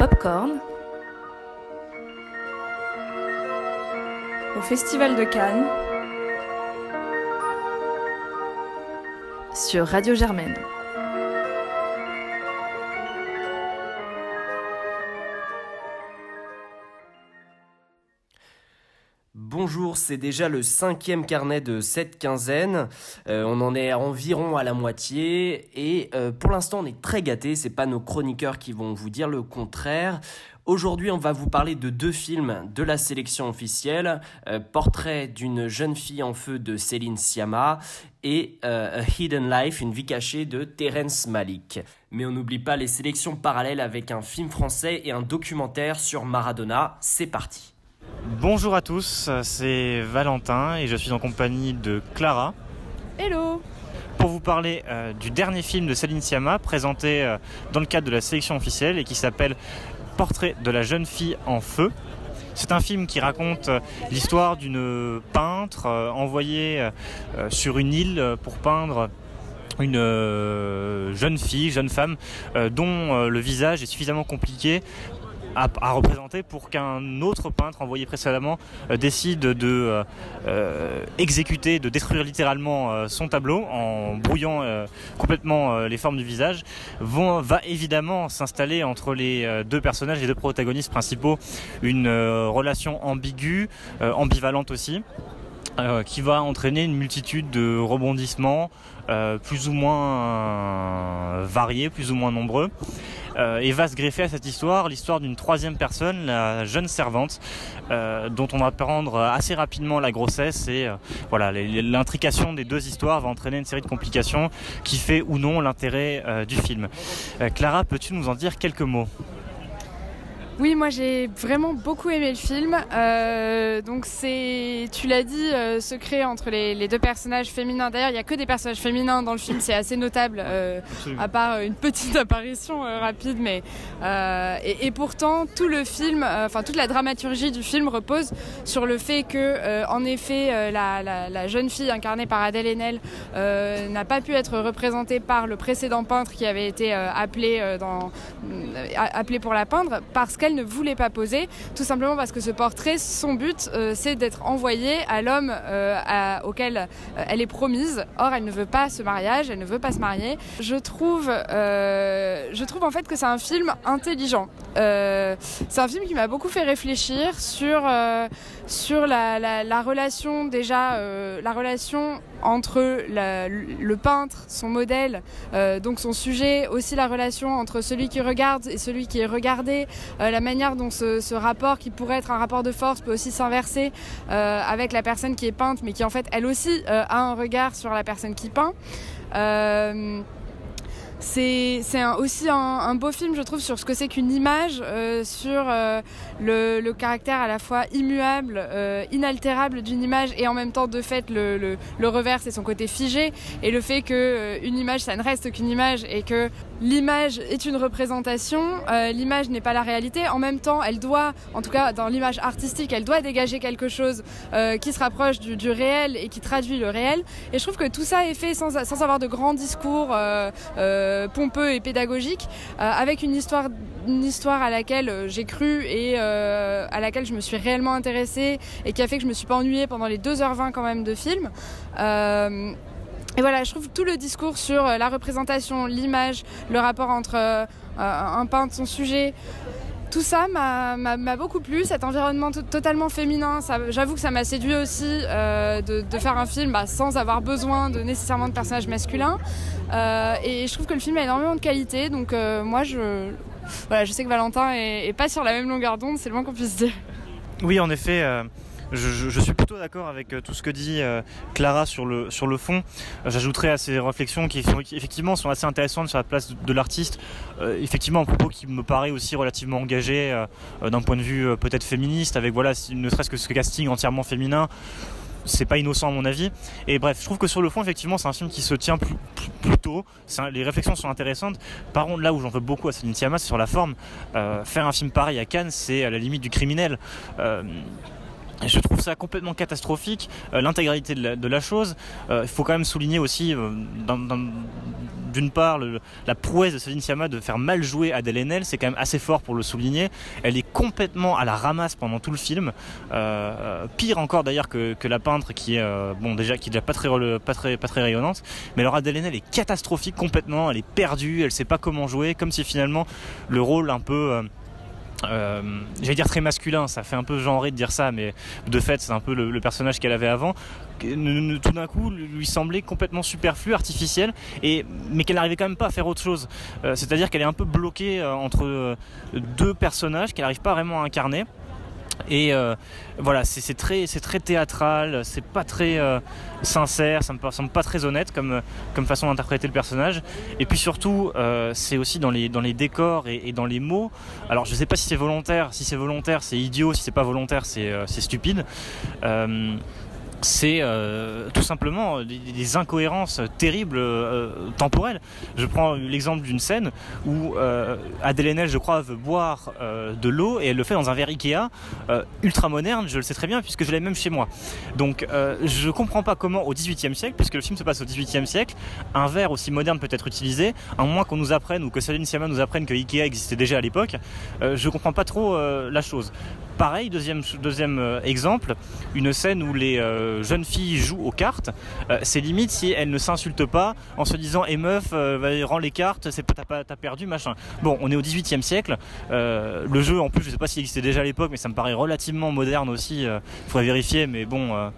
Popcorn, au Festival de Cannes, sur Radio Germaine. Bonjour, c'est déjà le cinquième carnet de cette quinzaine. Euh, on en est environ à la moitié et euh, pour l'instant on est très gâtés. C'est pas nos chroniqueurs qui vont vous dire le contraire. Aujourd'hui, on va vous parler de deux films de la sélection officielle euh, Portrait d'une jeune fille en feu de Céline Sciamma et A Hidden Life, une vie cachée de Terence Malik. Mais on n'oublie pas les sélections parallèles avec un film français et un documentaire sur Maradona. C'est parti. Bonjour à tous, c'est Valentin et je suis en compagnie de Clara. Hello Pour vous parler euh, du dernier film de Céline Sciamma présenté euh, dans le cadre de la sélection officielle et qui s'appelle Portrait de la jeune fille en feu. C'est un film qui raconte euh, l'histoire d'une peintre envoyée sur une île pour peindre une jeune fille, jeune femme, dont le visage est suffisamment compliqué à, représenter pour qu'un autre peintre envoyé précédemment euh, décide de euh, euh, exécuter, de détruire littéralement son tableau en brouillant complètement les formes du visage, va évidemment s'installer entre les deux personnages, les deux protagonistes principaux, une relation ambiguë, ambivalente aussi. qui va entraîner une multitude de rebondissements plus ou moins variés, plus ou moins nombreux. Euh, et va se greffer à cette histoire l'histoire d'une troisième personne, la jeune servante, euh, dont on va apprendre assez rapidement la grossesse et euh, voilà l'intrication des deux histoires va entraîner une série de complications qui fait ou non l'intérêt du film. Clara, peux-tu nous en dire quelques mots? Oui, moi j'ai vraiment beaucoup aimé le film. Euh, donc c'est, tu l'as dit, euh, secret entre les, deux personnages féminins. D'ailleurs, il n'y a que des personnages féminins dans le film, c'est assez notable, euh, à part une petite apparition rapide. Mais et, pourtant, tout le film, enfin toute la dramaturgie du film repose sur le fait que, en effet, la, jeune fille incarnée par Adèle Haenel n'a pas pu être représentée par le précédent peintre qui avait été appelé dans, appelé pour la peindre parce qu'elle ne voulait pas poser, tout simplement parce que ce portrait, son but, euh, c'est d'être envoyé à l'homme euh, auquel euh, elle est promise. Or, elle ne veut pas ce mariage, elle ne veut pas se marier. Je trouve, je trouve en fait que c'est un film intelligent. c'est un film qui m'a beaucoup fait réfléchir sur, sur la, la relation déjà, la relation entre le peintre, son modèle, euh, donc son sujet, aussi la relation entre celui qui regarde et celui qui est regardé, euh, la manière dont ce, rapport, qui pourrait être un rapport de force, peut aussi s'inverser euh, avec la personne qui est peinte, mais qui en fait elle aussi a un regard sur la personne qui peint. C'est aussi un, beau film, je trouve, sur ce que c'est qu'une image, euh, sur euh, le, caractère à la fois immuable, euh, inaltérable d'une image et en même temps, de fait, le, le, revers, c'est son côté figé. Et le fait qu'une image, ça ne reste qu'une image et que l'image est une représentation, l'image n'est pas la réalité. En même temps, elle doit, en tout cas dans l'image artistique, elle doit dégager quelque chose qui se rapproche du, réel et qui traduit le réel. Et je trouve que tout ça est fait sans, avoir de grands discours. Euh, pompeux et pédagogique, euh, avec une histoire, une histoire à laquelle euh, j'ai cru et à laquelle je me suis réellement intéressée et qui a fait que je me suis pas ennuyée pendant les 2h20 quand même de film. Et voilà, je trouve tout le discours sur la représentation, l'image, le rapport entre un peintre, son sujet, tout ça m'a beaucoup plu, cet environnement totalement féminin. J'avoue que ça m'a séduit aussi euh, de, faire un film bah, sans avoir besoin de nécessairement de personnages masculins. Euh, et je trouve que le film a énormément de qualité. Donc euh, moi, je, voilà, je sais que Valentin est, pas sur la même longueur d'onde, c'est le moins qu'on puisse dire. Oui, en effet je, suis plutôt d'accord avec euh, tout ce que dit euh, Clara sur le, sur le fond. J'ajouterais à ces réflexions qui, effectivement sont assez intéressantes sur la place de, l'artiste. Euh, effectivement, un propos qui me paraît aussi relativement engagé d'un point de vue peut-être féministe, avec voilà, ne serait-ce que ce casting entièrement féminin c'est pas innocent à mon avis. Et bref, je trouve que sur le fond, effectivement, c'est un film qui se tient plus, tôt. les réflexions sont intéressantes. Par contre, là où j'en veux beaucoup à Céline Sciamma, c'est sur la forme. faire un film pareil à Cannes, c'est à la limite du criminel je trouve ça complètement catastrophique, euh, l'intégralité de, la chose. Euh, il faut quand même souligner aussi, euh, d'une part, la prouesse de Céline Sciamma de faire mal jouer Adèle Haenel, c'est quand même assez fort pour le souligner. Elle est complètement à la ramasse pendant tout le film. Pire encore d'ailleurs que, la peintre qui est bon déjà qui est déjà pas très, pas très pas très rayonnante. Mais alors Adèle Haenel est catastrophique complètement. Elle est perdue. Elle sait pas comment jouer. Comme si finalement le rôle un peu euh, j'allais dire très masculin, ça fait un peu genré de dire ça, mais de fait c'est un peu le, personnage qu'elle avait avant. Tout d'un coup, lui semblait complètement superflu, artificiel, et mais qu'elle n'arrivait quand même pas à faire autre chose. Euh, c'est-à-dire qu'elle est un peu bloquée euh, entre deux personnages qu'elle n'arrive pas vraiment à incarner. Et euh, voilà, c'est très, très théâtral, c'est pas très euh, sincère, ça me semble pas très honnête comme, comme façon d'interpréter le personnage. Et puis surtout, euh, c'est aussi dans les, dans les décors et, et, dans les mots. Alors je sais pas si c'est volontaire, si c'est volontaire, c'est idiot, si c'est pas volontaire, c'est stupide c'est euh, tout simplement des, incohérences terribles euh, temporelles. Je prends l'exemple d'une scène où euh, Adèle je crois, veut boire euh, de l'eau et elle le fait dans un verre Ikea ultra moderne, je le sais très bien puisque je l'ai même chez moi. Donc je comprends pas comment au XVIIIe siècle, puisque le film se passe au XVIIIe siècle, un verre aussi moderne peut être utilisé, à moins qu'on nous apprenne ou que Céline Sciamma nous apprenne que Ikea existait déjà à l'époque. je comprends pas trop la chose. Pareil, deuxième, deuxième euh, exemple, une scène où les euh, jeunes filles jouent aux cartes. Euh, c'est limite si elles ne s'insultent pas en se disant "Eh meuf, rends les cartes, c'est t'as perdu machin." Bon, on est au 18e siècle. le jeu, en plus, je sais pas s'il existait déjà à l'époque, mais ça me paraît relativement moderne aussi. Il faudrait vérifier, mais bon.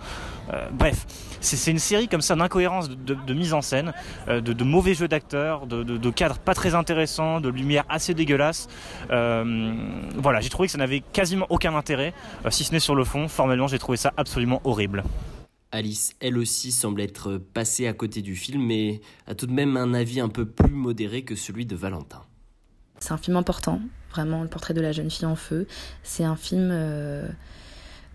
Bref, c'est une série comme ça d'incohérences de, mise en scène, de, mauvais jeux d'acteurs, de, cadres pas très intéressants, de lumière assez dégueulasse. voilà, j'ai trouvé que ça n'avait quasiment aucun intérêt, euh, si ce n'est sur le fond. Formellement, j'ai trouvé ça absolument horrible. Alice, elle aussi, semble être passée à côté du film, mais a tout de même un avis un peu plus modéré que celui de Valentin. C'est un film important, vraiment, le portrait de la jeune fille en feu. C'est un film euh, euh,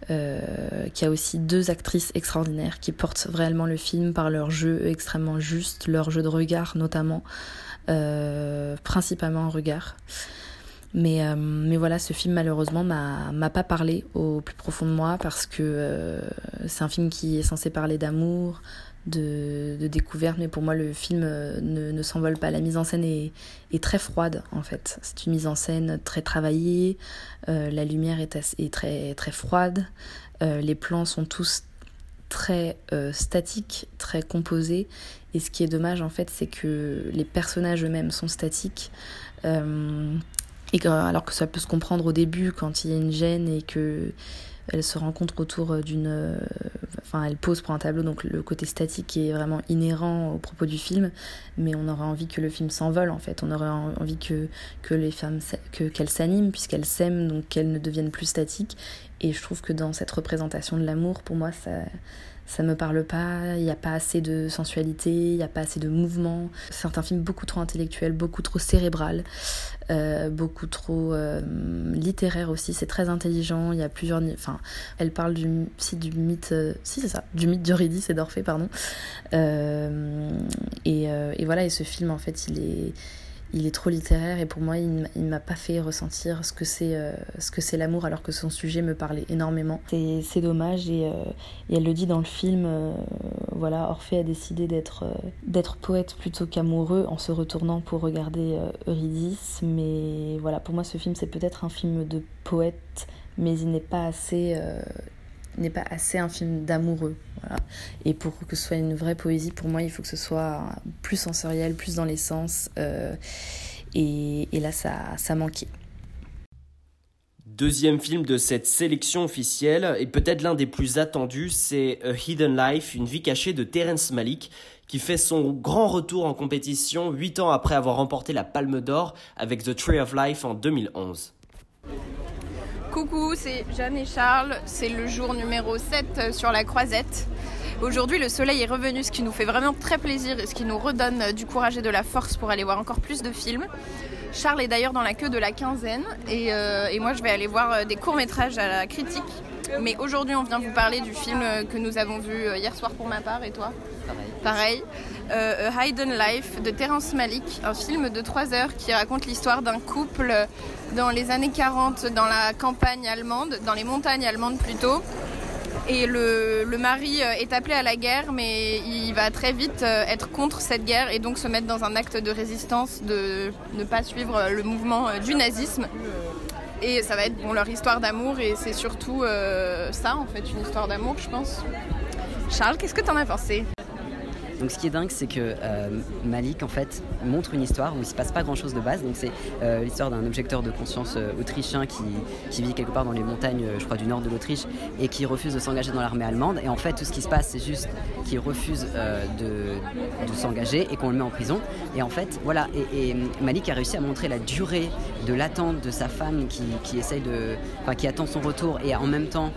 qui a aussi deux actrices extraordinaires qui portent réellement le film par leur jeu extrêmement juste, leur jeu de regard notamment, principalement en regard. Mais, euh, mais voilà, ce film malheureusement m'a pas parlé au plus profond de moi parce que euh, c'est un film qui est censé parler d'amour, de, de, découverte, mais pour moi le film euh, ne, ne s'envole pas. La mise en scène est, très froide en fait. C'est une mise en scène très travaillée, la lumière est, très, très froide, les plans sont tous très statiques, très composés. Et ce qui est dommage en fait, c'est que les personnages eux-mêmes sont statiques. Et alors que ça peut se comprendre au début quand il y a une gêne et que elle se rencontre autour d'une enfin elle pose pour un tableau donc le côté statique est vraiment inhérent au propos du film mais on aurait envie que le film s'envole en fait. On aurait envie que que les femmes que qu'elles s'animent puisqu'elles s'aiment donc qu'elles ne deviennent plus statiques. Et je trouve que dans cette représentation de l'amour pour moi ça ça me parle pas, il n'y a pas assez de sensualité, il n'y a pas assez de mouvement. C'est un film beaucoup trop intellectuel, beaucoup trop cérébral, euh, beaucoup trop euh, littéraire aussi, c'est très intelligent, il y a plusieurs... Enfin, elle parle du, si, du mythe... Euh, si c'est ça, du mythe d'Eurydice et d'Orphée, pardon. et, et voilà, et ce film en fait il est il est trop littéraire et pour moi il ne m'a pas fait ressentir ce que c'est euh, ce que c'est l'amour alors que son sujet me parlait énormément c'est dommage et, euh, et, elle le dit dans le film euh, voilà Orphée a décidé d'être d'être poète plutôt qu'amoureux en se retournant pour regarder Eurydice mais voilà pour moi ce film c'est peut-être un film de poète mais il n'est pas assez n'est pas assez un film d'amoureux. Et pour que ce soit une vraie poésie, pour moi, il faut que ce soit plus sensoriel, plus dans les sens. Euh, et, là, ça, ça manquait. Deuxième film de cette sélection officielle, et peut-être l'un des plus attendus, c'est A Hidden Life, une vie cachée de Terence Malik, qui fait son grand retour en compétition huit ans après avoir remporté la Palme d'Or avec The Tree of Life en 2011. Coucou, c'est Jeanne et Charles. C'est le jour numéro 7 euh, sur la croisette. Aujourd'hui, le soleil est revenu, ce qui nous fait vraiment très plaisir et ce qui nous redonne euh, du courage et de la force pour aller voir encore plus de films. Charles est d'ailleurs dans la queue de la quinzaine et, euh, moi je vais aller voir des courts-métrages à la critique. Mais aujourd'hui, on vient vous parler du film que nous avons vu hier soir pour ma part et toi? Pareil. Pareil. A Hidden Life de Terence Malik, un film de 3 heures qui raconte l'histoire d'un couple dans les années 40 dans la campagne allemande, dans les montagnes allemandes plutôt, Et le, mari est appelé à la guerre, mais il va très vite être contre cette guerre et donc se mettre dans un acte de résistance, de ne pas suivre le mouvement du nazisme. Et ça va être bon, leur histoire d'amour et c'est surtout ça en fait, une histoire d'amour je pense. Charles, qu'est-ce que tu en as pensé? Donc ce qui est dingue, c'est que euh, Malik en fait montre une histoire où il se passe pas grand-chose de base. Donc c'est euh, l'histoire d'un objecteur de conscience euh, autrichien qui, vit quelque part dans les montagnes, je crois, du nord de l'Autriche et qui refuse de s'engager dans l'armée allemande. Et en fait, tout ce qui se passe, c'est juste qu'il refuse de, s'engager et qu'on le met en prison. Et en fait, voilà. Et, Malik a réussi à montrer la durée de l'attente de sa femme qui, qui de, enfin, qui attend son retour et en même temps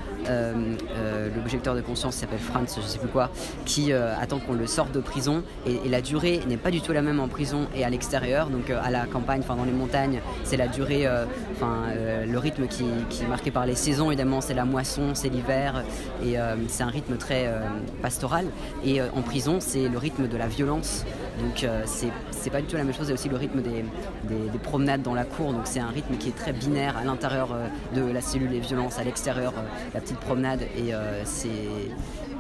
l'objecteur de conscience s'appelle Franz, je sais plus quoi, qui attend qu'on le sorte de prison et, la durée n'est pas du tout la même en prison et à l'extérieur. Donc euh, à la campagne, enfin dans les montagnes, c'est la durée, euh, enfin euh, le rythme qui, est marqué par les saisons évidemment, c'est la moisson, c'est l'hiver et c'est un rythme très pastoral. Et en prison, c'est le rythme de la violence. Donc c'est pas du tout la même chose. Et aussi le rythme des, des, promenades dans la cour. Donc c'est un rythme qui est très binaire à l'intérieur de la cellule les violences, à l'extérieur la petite promenade. Et c'est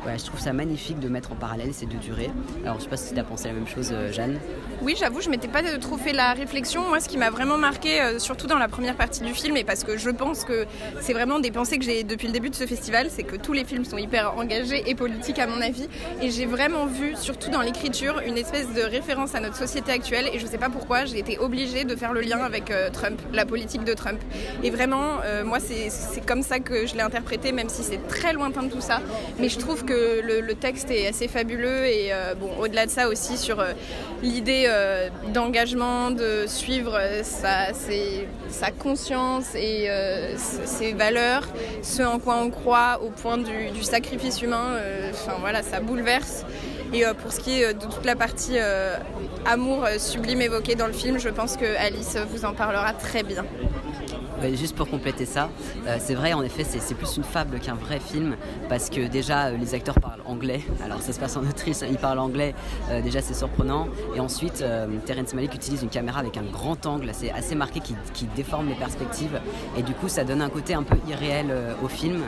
je trouve ça magnifique de mettre en parallèle ces deux durées. Alors je sais pas si tu as pensé la même chose, euh, Jeanne. Oui, j'avoue, je m'étais pas trop fait la réflexion. Moi, ce qui m'a vraiment marqué, euh, surtout dans la première partie du film, et parce que je pense que c'est vraiment des pensées que j'ai depuis le début de ce festival, c'est que tous les films sont hyper engagés et politiques à mon avis. Et j'ai vraiment vu, surtout dans l'écriture, une espèce de référence à notre société actuelle. Et je sais pas pourquoi, j'ai été obligée de faire le lien avec euh, Trump, la politique de Trump. Et vraiment, moi, c'est comme ça que je l'ai interprété, même si c'est très lointain de tout ça. Mais je trouve que le, texte est assez fabuleux et euh, bon, au-delà de ça aussi sur euh, l'idée euh, d'engagement, de suivre sa, conscience et ses valeurs, ce en quoi on croit au point du, sacrifice humain. Voilà, ça bouleverse. Et pour ce qui est de toute la partie amour sublime évoquée dans le film, je pense que Alice vous en parlera très bien juste pour compléter ça, euh, c'est vrai, en effet, c'est plus une fable qu'un vrai film parce que déjà, euh, les acteurs parlent anglais. Alors, ça se passe en Autriche, ils parlent anglais, euh, déjà, c'est surprenant. Et ensuite, Terence Malick utilise une caméra avec un grand angle, assez marqué, qui, déforme les perspectives. Et du coup, ça donne un côté un peu irréel au film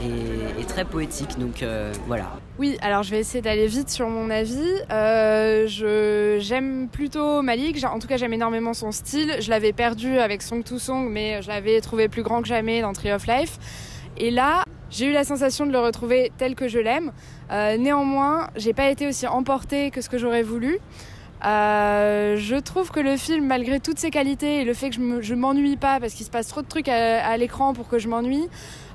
et, très poétique. Donc, voilà. Oui, alors je vais essayer d'aller vite sur mon avis. j'aime plutôt Malik, en tout cas, j'aime énormément son style. Je l'avais perdu avec Song to Song, mais je l'avais trouvé plus grand que jamais dans Tree of Life. Et là, j'ai eu la sensation de le retrouver tel que je l'aime. Euh, néanmoins, j'ai pas été aussi emportée que ce que j'aurais voulu. Euh, je trouve que le film, malgré toutes ses qualités et le fait que je m'ennuie pas, parce qu'il se passe trop de trucs à l'écran pour que je m'ennuie,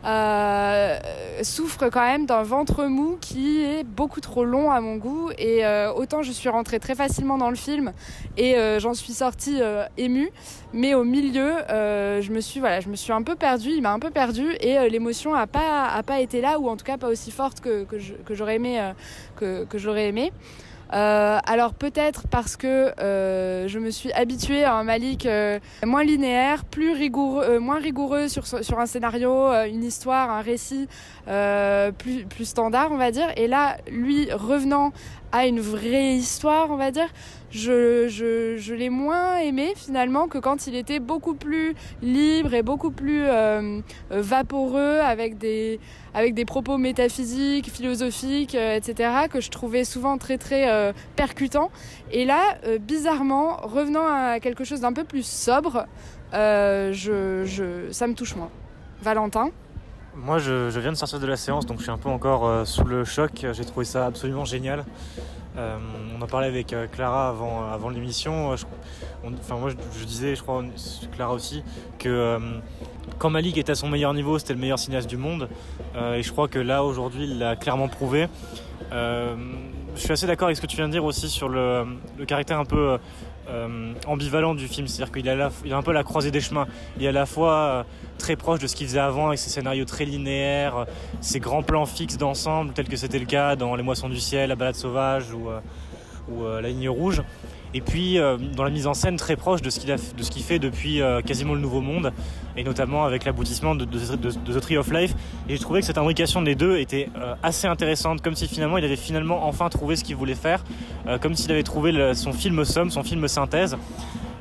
euh, souffre quand même d'un ventre mou qui est beaucoup trop long à mon goût. Et euh, autant je suis rentrée très facilement dans le film et euh, j'en suis sortie émue, mais au milieu, je me suis voilà, je me suis un peu perdue. Il m'a un peu perdue et l'émotion a pas a pas été là ou en tout cas pas aussi forte que que j'aurais aimé que que j'aurais aimé. Euh, alors peut-être parce que euh, je me suis habituée à un Malik euh, moins linéaire, plus rigoureux, moins rigoureux sur, sur un scénario, une histoire, un récit plus, plus standard, on va dire. Et là, lui revenant à une vraie histoire, on va dire, je, l'ai moins aimé finalement que quand il était beaucoup plus libre et beaucoup plus euh, vaporeux avec des, avec des propos métaphysiques, philosophiques, euh, etc., que je trouvais souvent très très euh, percutants. Et là, bizarrement, revenant à quelque chose d'un peu plus sobre, ça me touche moins. Valentin moi, je, viens de sortir de la séance, donc je suis un peu encore sous le choc. J'ai trouvé ça absolument génial. Euh, on en parlait avec euh, Clara avant, avant l'émission. Je, disais, je crois, Clara aussi, que euh, quand Malik est à son meilleur niveau, c'était le meilleur cinéaste du monde. et je crois que là, aujourd'hui, il l'a clairement prouvé. Je suis assez d'accord avec ce que tu viens de dire aussi sur le, caractère un peu euh, ambivalent du film. C'est-à-dire qu'il a, il a un peu la croisée des chemins. Il est à la fois euh, très proche de ce qu'il faisait avant avec ses scénarios très linéaires, ses grands plans fixes d'ensemble, tels que c'était le cas dans Les Moissons du Ciel, La Balade Sauvage ou, euh, ou La Ligne Rouge et puis euh, dans la mise en scène très proche de ce qu'il fait depuis euh, quasiment le Nouveau Monde, et notamment avec l'aboutissement de, The Tree of Life. Et j'ai trouvé que cette imbrication des deux était euh, assez intéressante, comme si finalement il avait finalement enfin trouvé ce qu'il voulait faire, comme s'il avait trouvé son film somme, son film synthèse.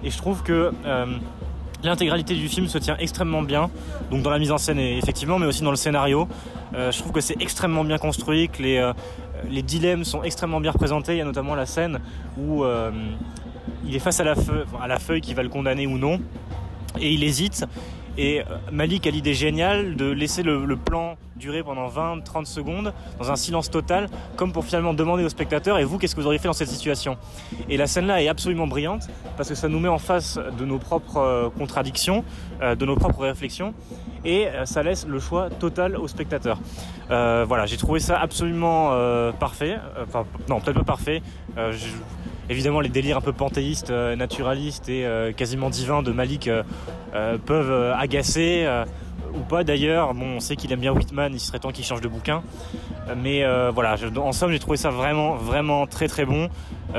Et je trouve que L'intégralité du film se tient extrêmement bien, donc dans la mise en scène effectivement, mais aussi dans le scénario. je trouve que c'est extrêmement bien construit, que les, les dilemmes sont extrêmement bien représentés. Il y a notamment la scène où il est face à la, feuille, à la feuille qui va le condamner ou non, et il hésite. Et euh, Malik a l'idée géniale de laisser le, plan durer pendant 20-30 secondes dans un silence total, comme pour finalement demander au spectateur et vous, qu'est-ce que vous auriez fait dans cette situation? Et la scène-là est absolument brillante parce que ça nous met en face de nos propres euh, contradictions, euh, de nos propres réflexions, et ça laisse le choix total au spectateur. voilà, j'ai trouvé ça absolument parfait. Enfin, non, peut-être pas parfait. Évidemment, les délires un peu panthéistes, euh, naturalistes et euh, quasiment divins de Malik euh, peuvent agacer ou pas d'ailleurs. Bon, on sait qu'il aime bien Whitman, il serait temps qu'il change de bouquin. Mais voilà, en somme, j'ai trouvé ça vraiment, vraiment très très bon.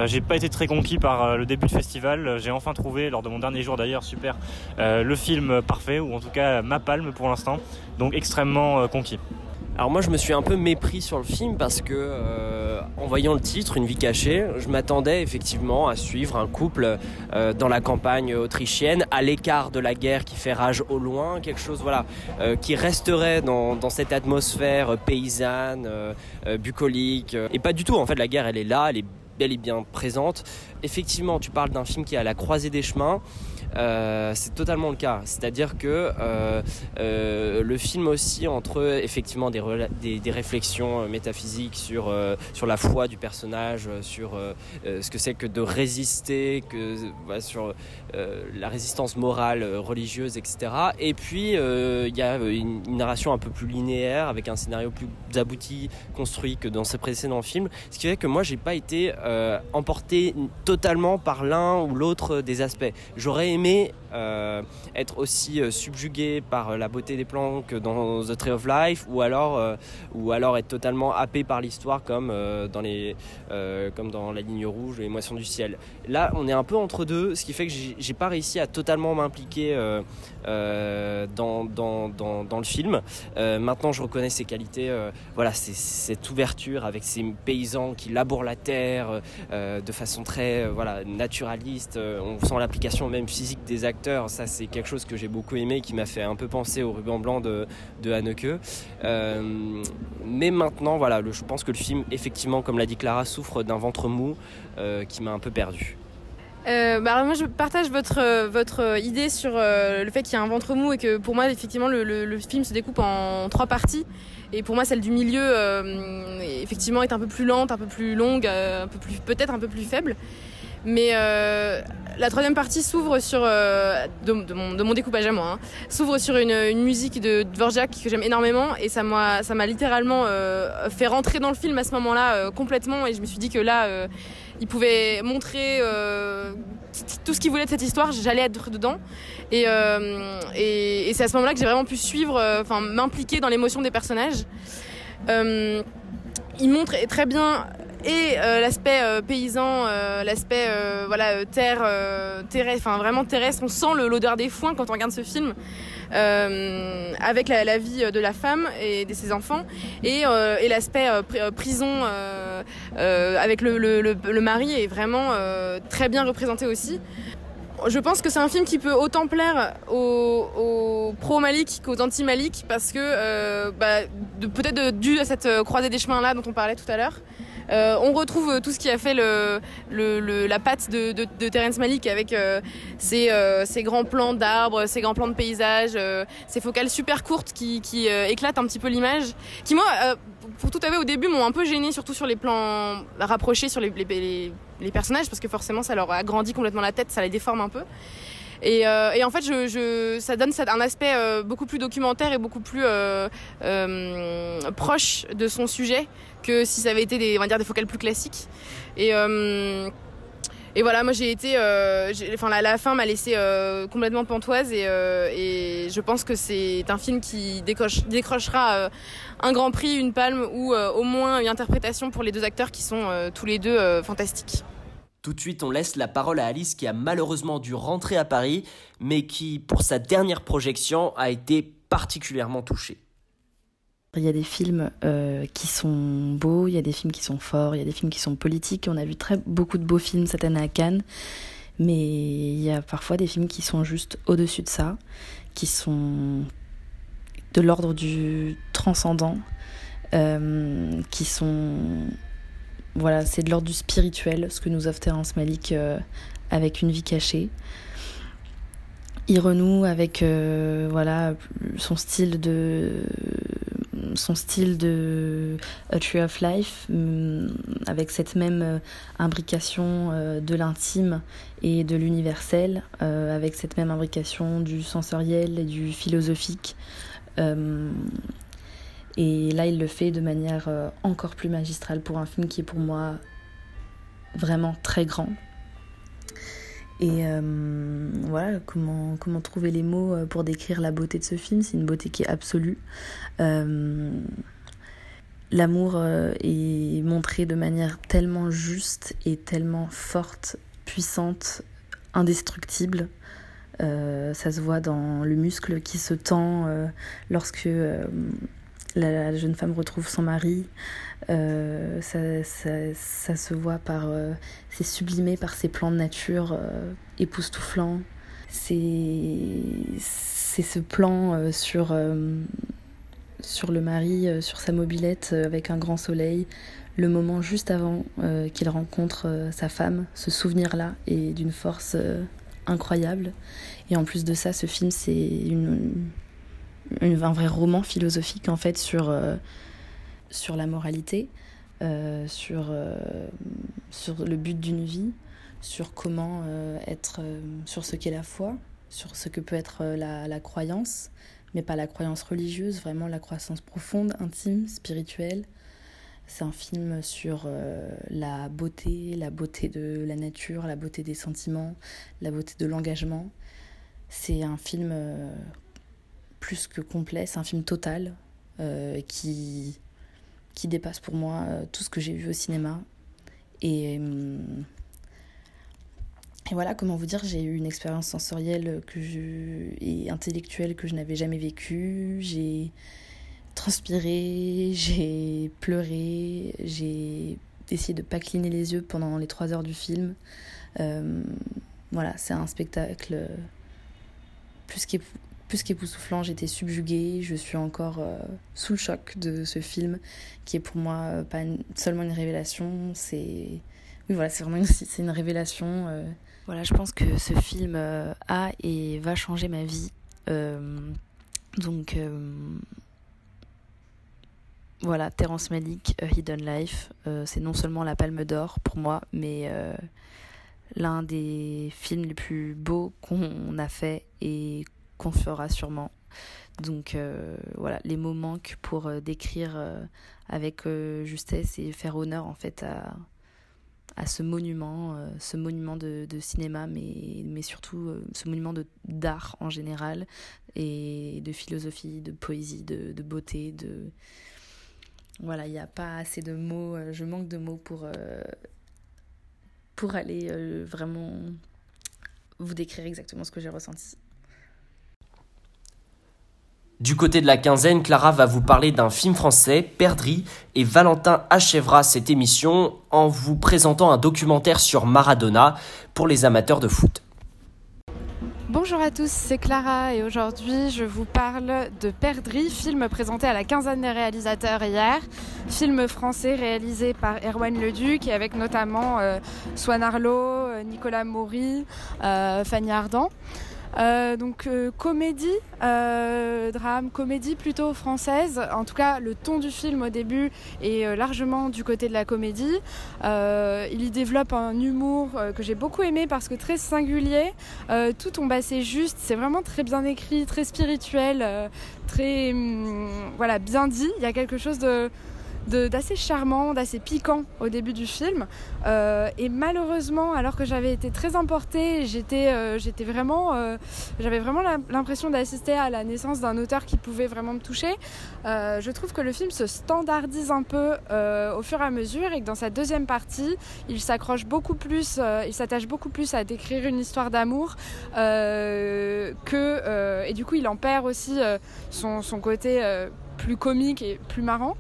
j'ai pas été très conquis par le début de festival. J'ai enfin trouvé, lors de mon dernier jour d'ailleurs, super, le film parfait, ou en tout cas ma palme pour l'instant. Donc extrêmement conquis. Alors moi je me suis un peu mépris sur le film parce que euh, en voyant le titre Une vie cachée, je m'attendais effectivement à suivre un couple euh, dans la campagne autrichienne, à l'écart de la guerre qui fait rage au loin, quelque chose voilà euh, qui resterait dans, cette atmosphère paysanne, bucolique et pas du tout en fait la guerre elle est là, elle est bel et bien présente. Effectivement, tu parles d'un film qui est à la croisée des chemins. Euh, c'est totalement le cas. C'est-à-dire que euh, euh, le film aussi entre effectivement des, des, réflexions métaphysiques sur, sur la foi du personnage, sur ce que c'est que de résister, que, sur la résistance morale, religieuse, etc. Et puis il y a une, narration un peu plus linéaire avec un scénario plus abouti, construit que dans ses précédents films. Ce qui fait que moi j'ai pas été emporté totalement par l'un ou l'autre des aspects. J'aurais aimé mais euh, être aussi euh, subjugué par euh, la beauté des plans que dans The Tree of Life ou alors, ou alors être totalement happé par l'histoire comme, dans les, comme dans La Ligne Rouge Les Moissons du Ciel. Là, on est un peu entre deux, ce qui fait que j'ai pas réussi à totalement m'impliquer dans, dans, dans, le film. maintenant, je reconnais ses qualités. voilà, cette ouverture avec ces paysans qui labourent la terre de façon très voilà, naturaliste. on sent l'application même physique des ça c'est quelque chose que j'ai beaucoup aimé, qui m'a fait un peu penser au ruban blanc de, de. Euh, mais maintenant, voilà, je pense que le film, effectivement, comme l'a dit Clara, souffre d'un ventre mou euh, qui m'a un peu perdu. Euh, bah moi je partage votre, idée sur le fait qu'il y a un ventre mou et que pour moi effectivement le, film se découpe en trois parties et pour moi celle du milieu effectivement est un peu plus lente, un peu plus longue, un peu peut-être un peu plus faible mais la troisième partie s'ouvre sur, euh, de, mon, découpage à moi, hein, s'ouvre sur une, musique de Dvorak que j'aime énormément et ça m'a, ça m'a littéralement euh, fait rentrer dans le film à ce moment-là euh, complètement et je me suis dit que là, il pouvait montrer tout ce qu'il voulait de cette histoire, j'allais être dedans et, et, c'est à ce moment-là que j'ai vraiment pu suivre, enfin m'impliquer dans l'émotion des personnages. il montre très bien et euh, l'aspect euh, paysan, euh, l'aspect voilà terre, terrestre, enfin vraiment terrestre. On sent l'odeur des foins quand on regarde ce film, avec la, vie de la femme et de ses enfants, et, et l'aspect prison avec le, le, le, mari est vraiment très bien représenté aussi je pense que c'est un film qui peut autant plaire aux, pro-Malik qu'aux anti-Malik parce que bah, peut-être dû à cette croisée des chemins là dont on parlait tout à l'heure. Euh, on retrouve tout ce qui a fait la patte de, de, Terence Malick avec euh, euh, ses, grands plans d'arbres, ses grands plans de paysages, ses focales super courtes qui, éclatent un petit peu l'image. Qui moi, pour tout à fait au début, m'ont un peu gêné, surtout sur les plans rapprochés sur les, personnages, parce que forcément ça leur agrandit complètement la tête, ça les déforme un peu. Et, en fait, ça donne un aspect beaucoup plus documentaire et beaucoup plus proche de son sujet que si ça avait été des, focales plus classiques. Et, euh, voilà, moi j'ai été, euh, enfin la, fin m'a laissé euh, complètement pantoise et, je pense que c'est un film qui décrochera un grand prix, une palme ou au moins une interprétation pour les deux acteurs qui sont tous les deux fantastiques. Tout de suite, on laisse la parole à Alice qui a malheureusement dû rentrer à Paris, mais qui, pour sa dernière projection, a été particulièrement touchée. Il y a des films euh, qui sont beaux, il y a des films qui sont forts, il y a des films qui sont politiques. On a vu très beaucoup de beaux films cette année à Cannes. Mais il y a parfois des films qui sont juste au-dessus de ça, qui sont de l'ordre du transcendant, euh, qui sont. Voilà, c'est de l'ordre du spirituel, ce que nous offre Terrence Malik euh, avec Une vie cachée. Il renoue avec euh, voilà, son style de son style de A Tree of Life, mm, avec cette même imbrication de l'intime et de l'universel, avec cette même imbrication du sensoriel et du philosophique. Et là, il le fait de manière euh, encore plus magistrale pour un film qui est pour moi vraiment très grand. Et euh, voilà, comment, comment trouver les mots pour décrire la beauté de ce film C'est une beauté qui est absolue. L'amour est montré de manière tellement juste et tellement forte, puissante, indestructible. Euh, ça se voit dans le muscle qui se tend euh, lorsque euh, la, jeune femme retrouve son mari. Ça, ça, se voit par. c'est sublimé par ces plans de nature époustouflants. C'est ce plan sur, sur le mari, sur sa mobilette avec un grand soleil, le moment juste avant qu'il rencontre sa femme, ce souvenir-là est d'une force incroyable. Et en plus de ça, ce film, c'est une, un vrai roman philosophique en fait sur, euh, sur la moralité, euh, sur, euh, sur le but d'une vie, sur comment être, sur ce qu'est la foi, sur ce que peut être la, la croyance, mais pas la croyance religieuse, vraiment la croissance profonde, intime, spirituelle. C'est un film sur la beauté, la beauté de la nature, la beauté des sentiments, la beauté de l'engagement. C'est un film plus que complet, c'est un film total euh, qui, qui dépasse pour moi tout ce que j'ai vu au cinéma. Et, et voilà, comment vous dire, j'ai eu une expérience sensorielle que je, et intellectuelle que je n'avais jamais vécue. J'ai transpiré, j'ai pleuré, j'ai essayé de pas cligner les yeux pendant les trois heures du film. Euh, voilà, c'est un spectacle plus qu'époustouflant. J'étais subjuguée, je suis encore euh, sous le choc de ce film qui est pour moi euh, pas seulement une révélation, c'est oui voilà, c'est vraiment une, une révélation. Voilà, je pense que ce film a et va changer ma vie. donc voilà, Terence Malick, Hidden Life, euh, c'est non seulement la Palme d'Or pour moi, mais euh, l'un des films les plus beaux qu'on a fait et qu'on fera sûrement. Donc euh, voilà, les mots manquent pour décrire avec justesse et faire honneur en fait à, à ce monument, ce monument de, cinéma, mais, mais surtout ce monument d'art en général, et de philosophie, de poésie, de, beauté, de, voilà, il n'y a pas assez de mots, euh, je manque de mots pour, euh, pour aller euh, vraiment vous décrire exactement ce que j'ai ressenti. Du côté de la quinzaine, Clara va vous parler d'un film français, Perdri, et Valentin achèvera cette émission en vous présentant un documentaire sur Maradona pour les amateurs de foot. Bonjour à tous, c'est Clara et aujourd'hui je vous parle de Perdri, film présenté à la quinzaine des réalisateurs hier, film français réalisé par Erwan Leduc et avec notamment euh, Swan Arlo, euh, Nicolas Maury, euh, Fanny Ardant. Euh, donc euh, comédie, euh, drame, comédie plutôt française. En tout cas, le ton du film au début est largement du côté de la comédie. il y développe un humour que j'ai beaucoup aimé parce que très singulier. tout tombe assez juste. C'est vraiment très bien écrit, très spirituel, très hum, voilà bien dit. Il y a quelque chose de d'assez charmant, d'assez piquant au début du film. Euh, et malheureusement, alors que j'avais été très emportée, j'étais euh, j'étais vraiment, euh, j'avais vraiment l'impression d'assister à la naissance d'un auteur qui pouvait vraiment me toucher. je trouve que le film se standardise un peu au fur et à mesure et que dans sa deuxième partie, il s'accroche beaucoup plus, il s'attache beaucoup plus à décrire une histoire d'amour que et du coup il en perd aussi son, son côté plus comique et plus marrant.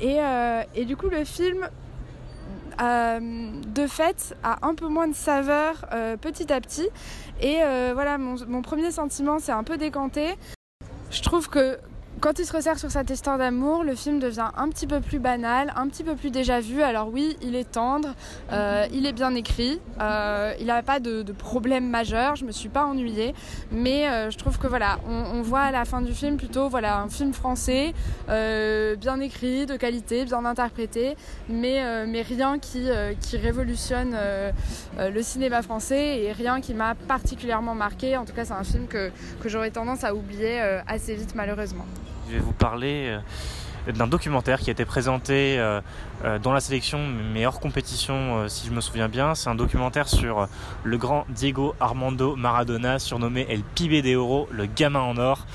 Et, euh, et, du coup, le film de fait, a un peu moins de saveur petit à petit. Et voilà, mon, mon premier sentiment, c'est un peu décanté. Je trouve que quand il se resserre sur cette histoire d'amour, le film devient un petit peu plus banal, un petit peu plus déjà vu. Alors oui, il est tendre, euh, il est bien écrit, euh, il n'a pas de, problème majeur, je me suis pas ennuyée, mais euh, je trouve que voilà, on, voit à la fin du film plutôt voilà un film français, bien écrit, de qualité, bien interprété, mais, mais rien qui, qui révolutionne le cinéma français et rien qui m'a particulièrement marqué. En tout cas, c'est un film que, que j'aurais tendance à oublier assez vite malheureusement je vais vous parler euh, d'un documentaire qui a été présenté euh, euh, dans la sélection mais hors compétition si je me souviens bien. C'est un documentaire sur le grand Diego Armando Maradona surnommé El Pibe de Oro, le gamin en or.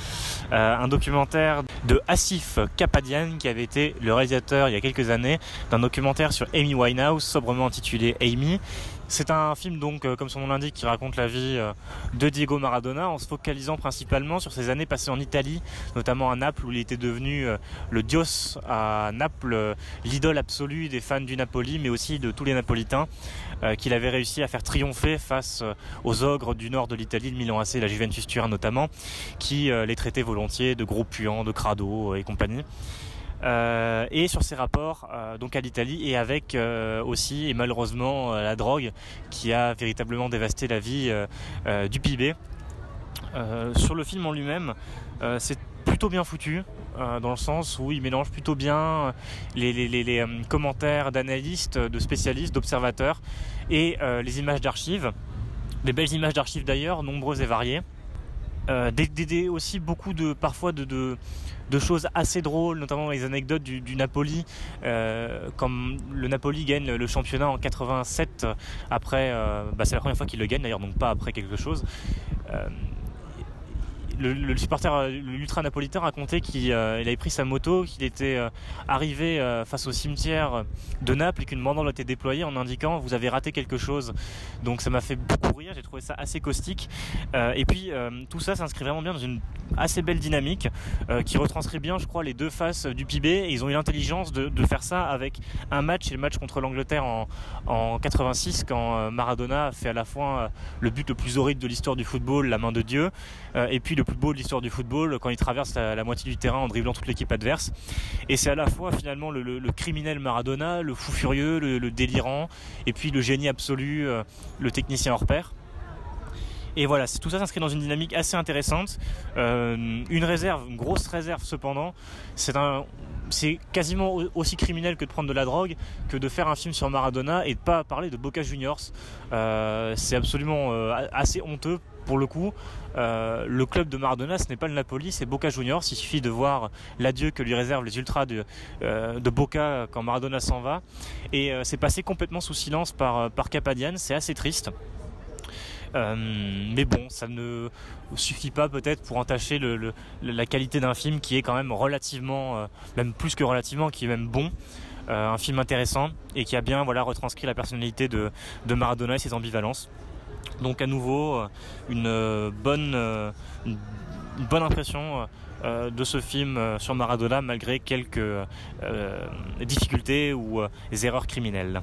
un documentaire de Asif Kapadian qui avait été le réalisateur il y a quelques années d'un documentaire sur Amy Winehouse sobrement intitulé Amy c'est un film donc, euh, comme son nom l'indique, qui raconte la vie euh, de Diego Maradona en se focalisant principalement sur ses années passées en Italie, notamment à Naples où il était devenu euh, le dios à Naples, l'idole absolue des fans du Napoli, mais aussi de tous les Napolitains, qu'il avait réussi à faire triompher face aux ogres du nord de l'Italie, le Milan AC la Juventus Turin notamment, qui les traitaient volontiers de gros puants, de crado et compagnie. Euh, et sur ses rapports euh, donc à l'Italie et avec euh, aussi et malheureusement la drogue qui a véritablement dévasté la vie du PIB. sur le film en lui-même, c'est plutôt bien foutu. dans le sens où il mélange plutôt bien les, commentaires d'analystes, de spécialistes, d'observateurs et les images d'archives. Des belles images d'archives d'ailleurs, nombreuses et variées. Euh, d'aider aussi beaucoup de parfois de, choses assez drôles, notamment les anecdotes du, Napoli, euh, comme le Napoli gagne le championnat en 87 après, euh, bah, c'est la première fois qu'il le gagne d'ailleurs, donc pas après quelque chose le, supporter, l'ultra napolitain racontait qu'il euh, avait pris sa moto, qu'il était euh, arrivé euh, face au cimetière de Naples et qu'une banderole était déployée en indiquant vous avez raté quelque chose. Donc ça m'a fait beaucoup rire, j'ai trouvé ça assez caustique. et puis tout ça s'inscrit vraiment bien dans une assez belle dynamique qui retranscrit bien, je crois, les deux faces du PIB. Et ils ont eu l'intelligence de, faire ça avec un match, et le match contre l'Angleterre en, en 86 quand Maradona fait à la fois le but le plus horrible de l'histoire du football, la main de Dieu, et puis le plus beau de l'histoire du football quand il traverse la, moitié du terrain en dribblant toute l'équipe adverse. Et c'est à la fois finalement le, criminel Maradona, le fou furieux, le, délirant, et puis le génie absolu, euh, le technicien hors pair. Et voilà, tout ça s'inscrit dans une dynamique assez intéressante. Euh, une réserve, une grosse réserve cependant, c'est un, c'est quasiment aussi criminel que de prendre de la drogue que de faire un film sur Maradona et de pas parler de Boca Juniors. Euh, c'est absolument assez honteux pour le coup, euh, le club de Maradona, ce n'est pas le Napoli, c'est Boca Juniors. Il suffit de voir l'adieu que lui réservent les ultras de, euh, Boca quand Maradona s'en va. Et euh, c'est passé complètement sous silence par, Capadian, c'est assez triste. mais bon, ça ne suffit pas peut-être pour entacher la qualité d'un film qui est quand même relativement, même plus que relativement, qui est même bon. un film intéressant et qui a bien voilà retranscrit la personnalité de, de Maradona et ses ambivalences. Donc à nouveau euh, une euh, bonne, euh, une bonne impression de ce film sur Maradona malgré quelques difficultés ou erreurs criminelles.